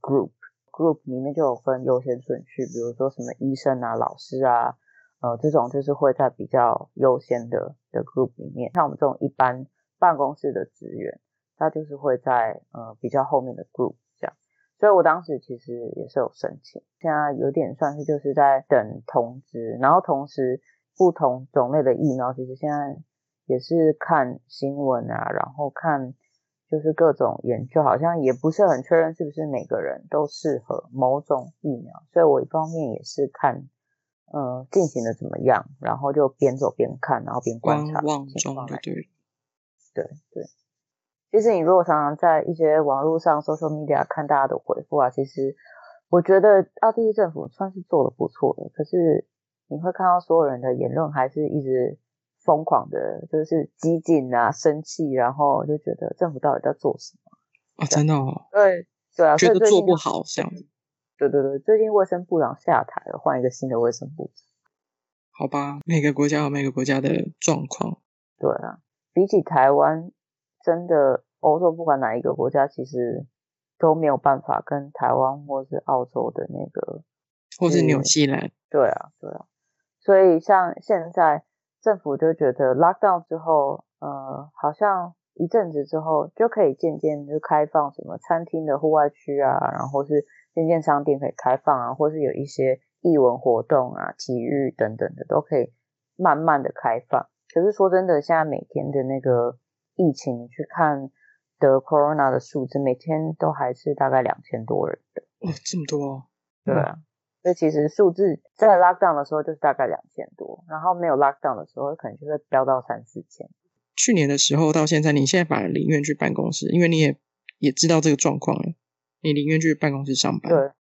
group 里面就有分优先顺序，比如说什么医生啊、老师啊，呃这种就是会在比较优先的的 group 里面，像我们这种一般办公室的职员，他就是会在呃比较后面的 group 这样。所以我当时其实也是有申请，现在有点算是就是在等通知，然后同时不同种类的疫苗，其实现在也是看新闻啊，然后看就是各种研究，好像也不是很确认是不是每个人都适合某种疫苗，所以我一方面也是看，呃，进行的怎么样，然后就边走边看，然后边观察情况，对对对。其实你如果常常在一些网络上、social media 看大家的回复啊，其实我觉得奥地利政府算是做的不错的。可是你会看到所有人的言论还是一直疯狂的，就是激进啊、生气，然后就觉得政府到底在做什么啊？真的？哦？对对啊，觉得做不好这样子。对对对，最近卫生部长下台了，换一个新的卫生部长。好吧，每个国家有每个国家的状况。对啊，比起台湾，真的欧洲不管哪一个国家，其实都没有办法跟台湾或是澳洲的那个，或是纽西兰。对啊，对啊。所以像现在政府就觉得 lockdown 之后，呃，好像一阵子之后就可以渐渐就开放什么餐厅的户外区啊，然后是渐渐商店可以开放啊，或是有一些艺文活动啊、体育等等的都可以慢慢的开放。可是说真的，现在每天的那个疫情，你去看得 corona 的数字，每天都还是大概两千多人的。哦，这么多？对啊。所以其实数字在 lockdown 的时候就是大概两千多，然后没有 lockdown 的时候可能就会飙到三四千。去年的时候到现在，你现在反而宁愿去办公室，因为你也也知道这个状况了，你宁愿去办公室上班。对，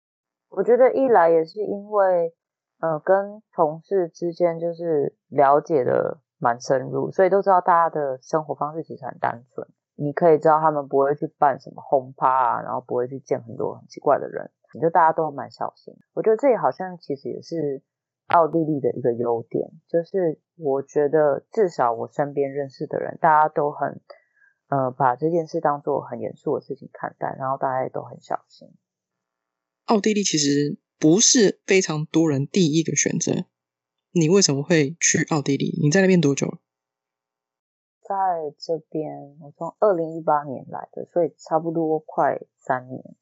我觉得一来也是因为，呃，跟同事之间就是了解的蛮深入，所以都知道大家的生活方式其实很单纯。你可以知道他们不会去办什么轰趴啊，然后不会去见很多很奇怪的人。就大家都蛮小心，我觉得这也好像其实也是奥地利的一个优点，就是我觉得至少我身边认识的人，大家都很呃把这件事当做很严肃的事情看待，然后大家也都很小心。奥地利其实不是非常多人第一个选择，你为什么会去奥地利？你在那边多久了？在这边，我从二零一八年来的，所以差不多快三年。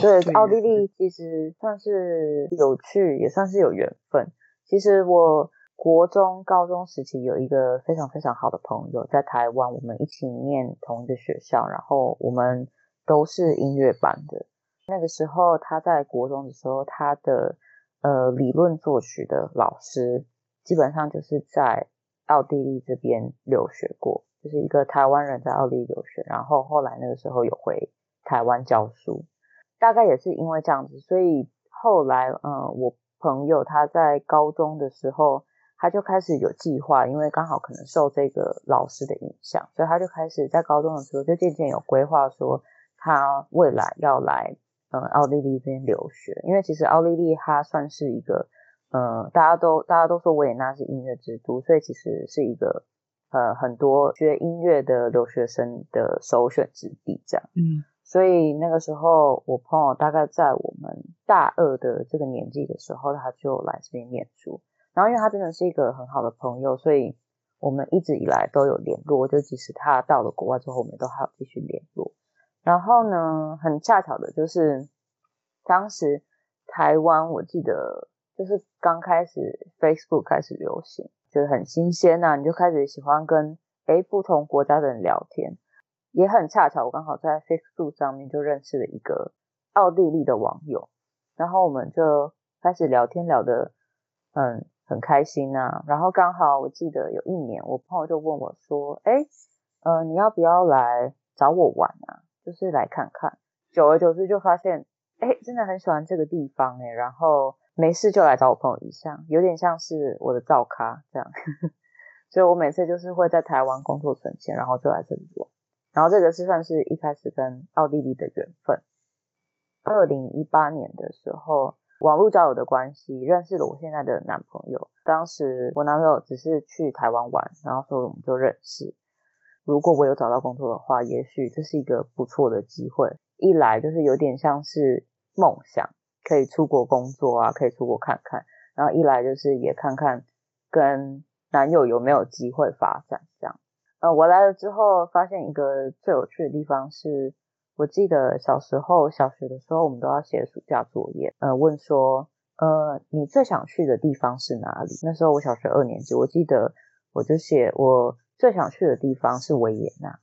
对，奥地利其实算是有趣，也算是有缘分。其实我国中、高中时期有一个非常非常好的朋友，在台湾，我们一起念同一个学校，然后我们都是音乐班的。那个时候他在国中的时候，他的呃理论作曲的老师基本上就是在奥地利这边留学过，就是一个台湾人在奥地利留学，然后后来那个时候有回台湾教书。大概也是因为这样子，所以后来，嗯，我朋友他在高中的时候，他就开始有计划，因为刚好可能受这个老师的影响，所以他就开始在高中的时候就渐渐有规划，说他未来要来，嗯，奥地利这边留学。因为其实奥地利它算是一个，嗯，大家都大家都说维也纳是音乐之都，所以其实是一个，呃，很多学音乐的留学生的首选之地，这样，嗯。所以那个时候，我朋友大概在我们大二的这个年纪的时候，他就来这边念书。然后，因为他真的是一个很好的朋友，所以我们一直以来都有联络。就即使他到了国外之后，我们都还有继续联络。然后呢，很恰巧的就是，当时台湾我记得就是刚开始 Facebook 开始流行，就是很新鲜呐，你就开始喜欢跟诶不同国家的人聊天。也很恰巧，我刚好在 Facebook 上面就认识了一个奥地利的网友，然后我们就开始聊天，聊得很很开心啊。然后刚好我记得有一年，我朋友就问我说：“哎，呃，你要不要来找我玩啊？就是来看看。”久而久之就发现，哎，真的很喜欢这个地方哎。然后没事就来找我朋友一下，有点像是我的照咖这样。所以我每次就是会在台湾工作存钱，然后就来这里玩。然后这个是算是一开始跟奥地利的缘分。二零一八年的时候，网络交友的关系认识了我现在的男朋友。当时我男朋友只是去台湾玩，然后所以我们就认识。如果我有找到工作的话，也许这是一个不错的机会。一来就是有点像是梦想，可以出国工作啊，可以出国看看。然后一来就是也看看跟男友有没有机会发展这样。呃，我来了之后，发现一个最有趣的地方是，我记得小时候小学的时候，我们都要写暑假作业，呃，问说，呃，你最想去的地方是哪里？那时候我小学二年级，我记得我就写我最想去的地方是维也纳，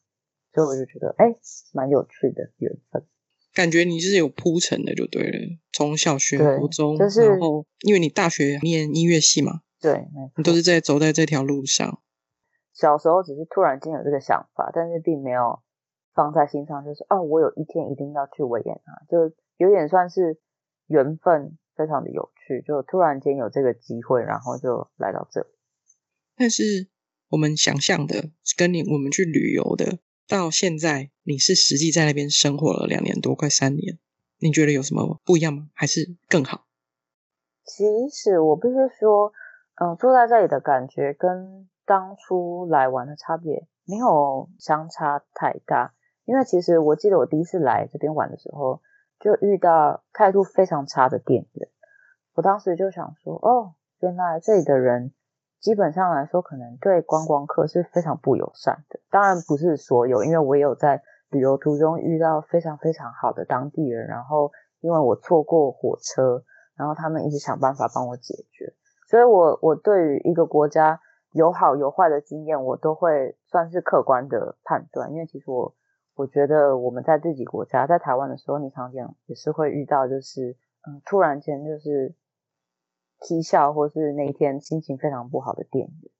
所以我就觉得，哎，蛮有趣的缘分。感觉你是有铺陈的，就对了。从小学、初中，就是然后因为你大学念音乐系嘛，对，你都是在走在这条路上。小时候只是突然间有这个想法，但是并没有放在心上，就是哦，我有一天一定要去维也纳，就有点算是缘分，非常的有趣，就突然间有这个机会，然后就来到这里。但是我们想象的跟你我们去旅游的，到现在你是实际在那边生活了两年多，快三年，你觉得有什么不一样吗？还是更好？其实我必须说，嗯，坐在这里的感觉跟当初来玩的差别没有相差太大。因为其实我记得我第一次来这边玩的时候，就遇到态度非常差的店员。我当时就想说，哦，原来这里的人基本上来说，可能对观光客是非常不友善的。当然不是所有，因为我也有在旅游途中遇到非常非常好的当地人，然后因为我错过火车。然后他们一直想办法帮我解决，所以我我对于一个国家有好有坏的经验，我都会算是客观的判断。因为其实我我觉得我们在自己国家，在台湾的时候，你常常也是会遇到，就是嗯，突然间就是踢笑，或是那一天心情非常不好的店员。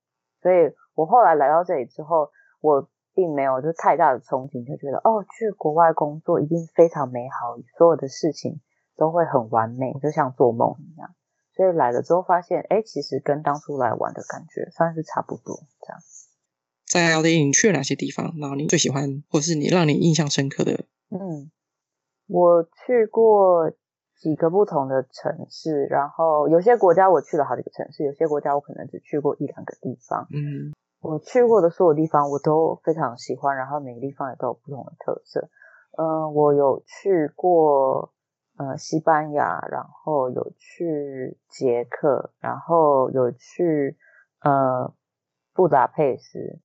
所以我后来来到这里之后，我并没有就太大的憧憬，就觉得哦，去国外工作一定非常美好，所有的事情。都会很完美，就像做梦一样。所以来了之后发现，哎，其实跟当初来玩的感觉算是差不多。这样，在奥地利你去了哪些地方？然后你最喜欢，或是你让你印象深刻的？嗯，我去过几个不同的城市，然后有些国家我去了好几个城市，有些国家我可能只去过一两个地方。嗯，我去过的所有地方我都非常喜欢，然后每个地方也都有不同的特色。嗯，我有去过。呃，西班牙，然后有去捷克，然后有去呃布达佩斯。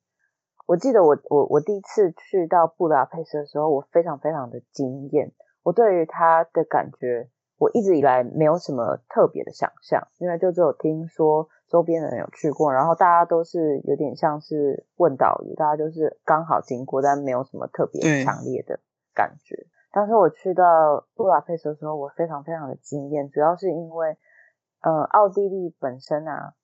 我记得我我我第一次去到布达佩斯的时候，我非常非常的惊艳。我对于它的感觉，我一直以来没有什么特别的想象，因为就只有听说周边的人有去过，然后大家都是有点像是问导游，大家就是刚好经过，但没有什么特别强烈的感觉。当时我去到布达佩斯的时候，我非常非常的惊艳，主要是因为，呃，奥地利本身啊，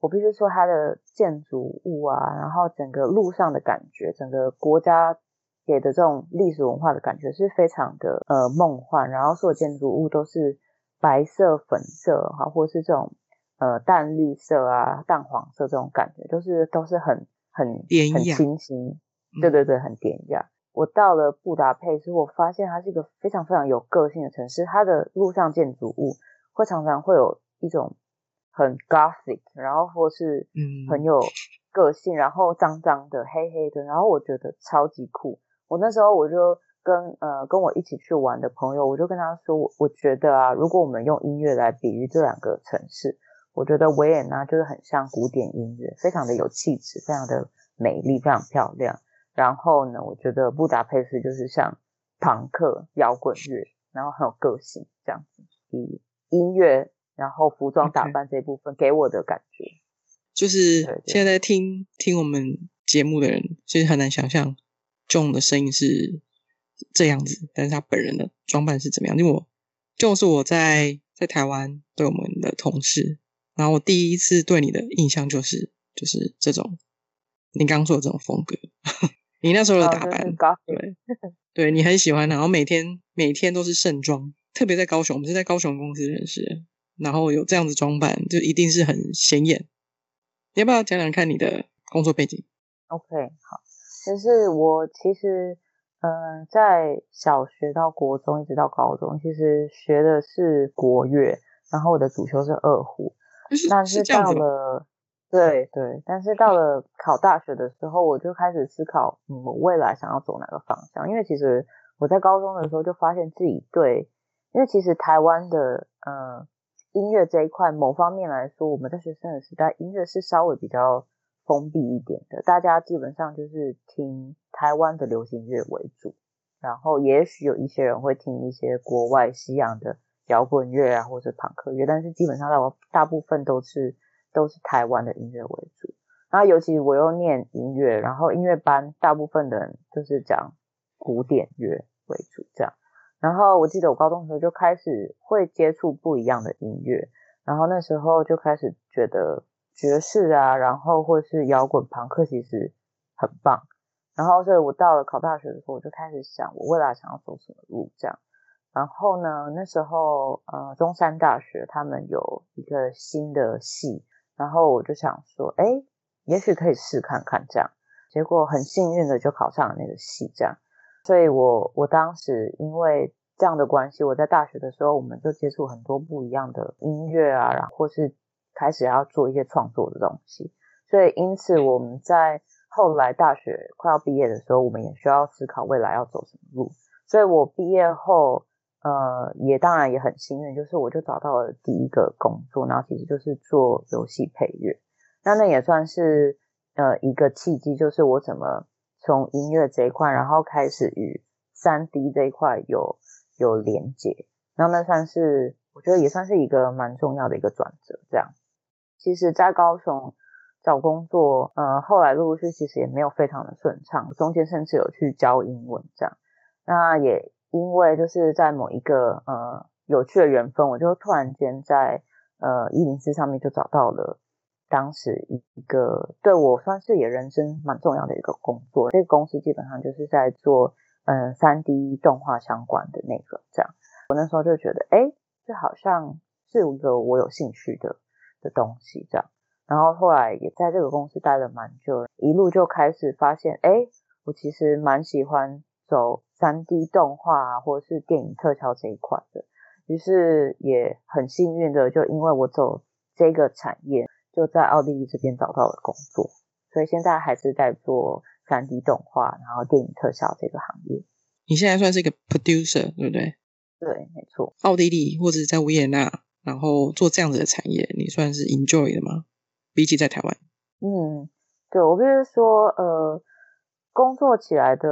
我必须说它的建筑物啊，然后整个路上的感觉，整个国家给的这种历史文化的感觉是非常的呃梦幻，然后所有建筑物都是白色、粉色哈，或是这种呃淡绿色啊、淡黄色这种感觉，就是都是很很很清新，对对对，很典雅。我到了布达佩斯，我发现它是一个非常非常有个性的城市。它的路上建筑物会常常会有一种很 gothic，然后或是嗯很有个性，然后脏脏的、黑黑的，然后我觉得超级酷。我那时候我就跟呃跟我一起去玩的朋友，我就跟他说，我我觉得啊，如果我们用音乐来比喻这两个城市，我觉得维也纳就是很像古典音乐，非常的有气质，非常的美丽，非常漂亮。然后呢，我觉得布达佩斯就是像朋克摇滚乐，然后很有个性这样子。以音乐，然后服装打扮这部分给我的感觉，就是现在听听我们节目的人，其实很难想象 John 的声音是这样子，但是他本人的装扮是怎么样？因为我 John 是我在在台湾对我们的同事，然后我第一次对你的印象就是就是这种你刚刚说的这种风格。你那时候的打扮，对对，你很喜欢，然后每天每天都是盛装，特别在高雄，我们是在高雄公司认识，然后有这样子装扮，就一定是很显眼。你要不要讲讲看你的工作背景？OK，好，就是我其实，嗯，在小学到国中一直到高中，其实学的是国乐，然后我的主修是二胡，但是到了。对对，但是到了考大学的时候，我就开始思考，嗯，我未来想要走哪个方向。因为其实我在高中的时候就发现自己对，因为其实台湾的呃音乐这一块，某方面来说，我们在学生的时代，音乐是稍微比较封闭一点的，大家基本上就是听台湾的流行乐为主，然后也许有一些人会听一些国外西洋的摇滚乐啊，或者朋克乐，但是基本上大大部分都是。都是台湾的音乐为主，然后尤其我又念音乐，然后音乐班大部分的人就是讲古典乐为主这样。然后我记得我高中的时候就开始会接触不一样的音乐，然后那时候就开始觉得爵士啊，然后或是摇滚、朋克其实很棒。然后所以我到了考大学的时候，我就开始想我未来想要走什么路这样。然后呢，那时候呃中山大学他们有一个新的系。然后我就想说，哎，也许可以试看看这样。结果很幸运的就考上了那个系，这样。所以我我当时因为这样的关系，我在大学的时候，我们就接触很多不一样的音乐啊，然后或是开始要做一些创作的东西。所以因此我们在后来大学快要毕业的时候，我们也需要思考未来要走什么路。所以我毕业后，呃，也当然也很幸运，就是我就找到了第一个工作，然后其实就是做游戏配乐。那那也算是呃一个契机，就是我怎么从音乐这一块，然后开始与三 D 这一块有有连接。那那算是我觉得也算是一个蛮重要的一个转折。这样，其实，在高雄。找工作，呃，后来陆陆续其实也没有非常的顺畅，中间甚至有去教英文这样。那也因为就是在某一个呃有趣的缘分，我就突然间在呃一零四上面就找到了当时一个对我算是也人生蛮重要的一个工作。这个公司基本上就是在做嗯三 D 动画相关的那个这样。我那时候就觉得，哎，这好像是一个我有兴趣的的东西这样。然后后来也在这个公司待了蛮久，一路就开始发现，哎，我其实蛮喜欢走三 D 动画或者是电影特效这一块的。于是也很幸运的，就因为我走这个产业，就在奥地利这边找到了工作，所以现在还是在做三 D 动画，然后电影特效这个行业。你现在算是一个 producer，对不对？对，没错。奥地利或者在维也纳，然后做这样子的产业，你算是 enjoy 的吗？比起在台湾，嗯，对我就是说，呃，工作起来的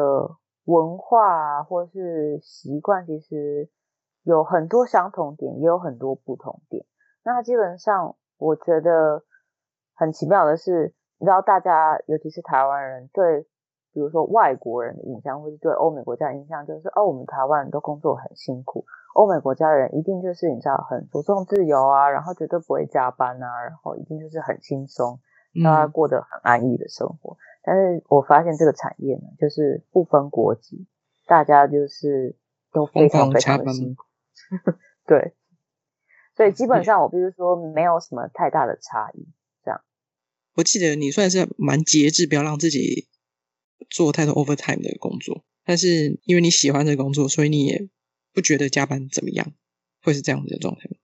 文化啊，或是习惯，其实有很多相同点，也有很多不同点。那基本上，我觉得很奇妙的是，你知道，大家尤其是台湾人对，比如说外国人的印象，或是对欧美国家的印象，就是哦，我们台湾人都工作很辛苦。欧美国家的人一定就是你知道很注重自由啊，然后绝对不会加班啊，然后一定就是很轻松，大家过得很安逸的生活。但是我发现这个产业呢，就是不分国籍，大家就是都非常非常的辛苦。对，所以基本上我必须说没有什么太大的差异。这样，我记得你算是蛮节制，不要让自己做太多 overtime 的工作。但是因为你喜欢这个工作，所以你也。不觉得加班怎么样？会是这样子的状态吗？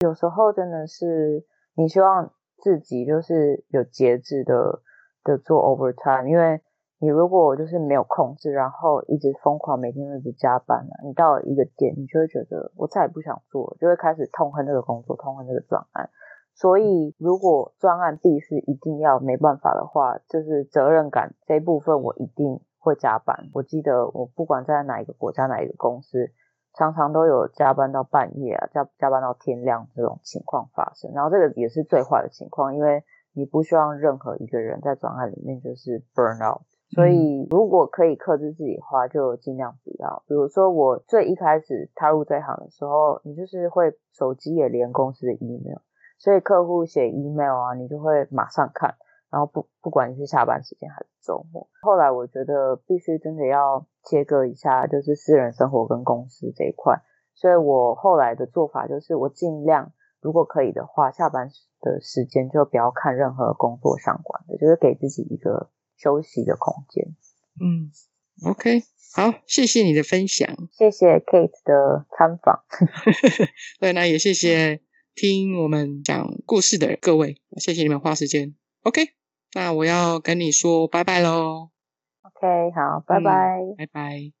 有时候真的是你希望自己就是有节制的的做 overtime，因为你如果就是没有控制，然后一直疯狂每天都一直加班啊，你到一个点，你就会觉得我再也不想做，就会开始痛恨这个工作，痛恨这个专案。所以如果专案必须一定要没办法的话，就是责任感这一部分我一定会加班。我记得我不管在哪一个国家，哪一个公司。常常都有加班到半夜啊，加加班到天亮这种情况发生，然后这个也是最坏的情况，因为你不需要任何一个人在专案里面就是 burn out，所以如果可以克制自己的话，就尽量不要。比如说我最一开始踏入这行的时候，你就是会手机也连公司的 email，所以客户写 email 啊，你就会马上看。然后不不管你是下班时间还是周末，后来我觉得必须真的要切割一下，就是私人生活跟公司这一块。所以我后来的做法就是，我尽量如果可以的话，下班的时间就不要看任何工作相关的，就是给自己一个休息的空间。嗯，OK，好，谢谢你的分享，谢谢 Kate 的参访。对，那也谢谢听我们讲故事的各位，谢谢你们花时间。OK。那我要跟你说拜拜喽。OK，好，拜拜，拜拜。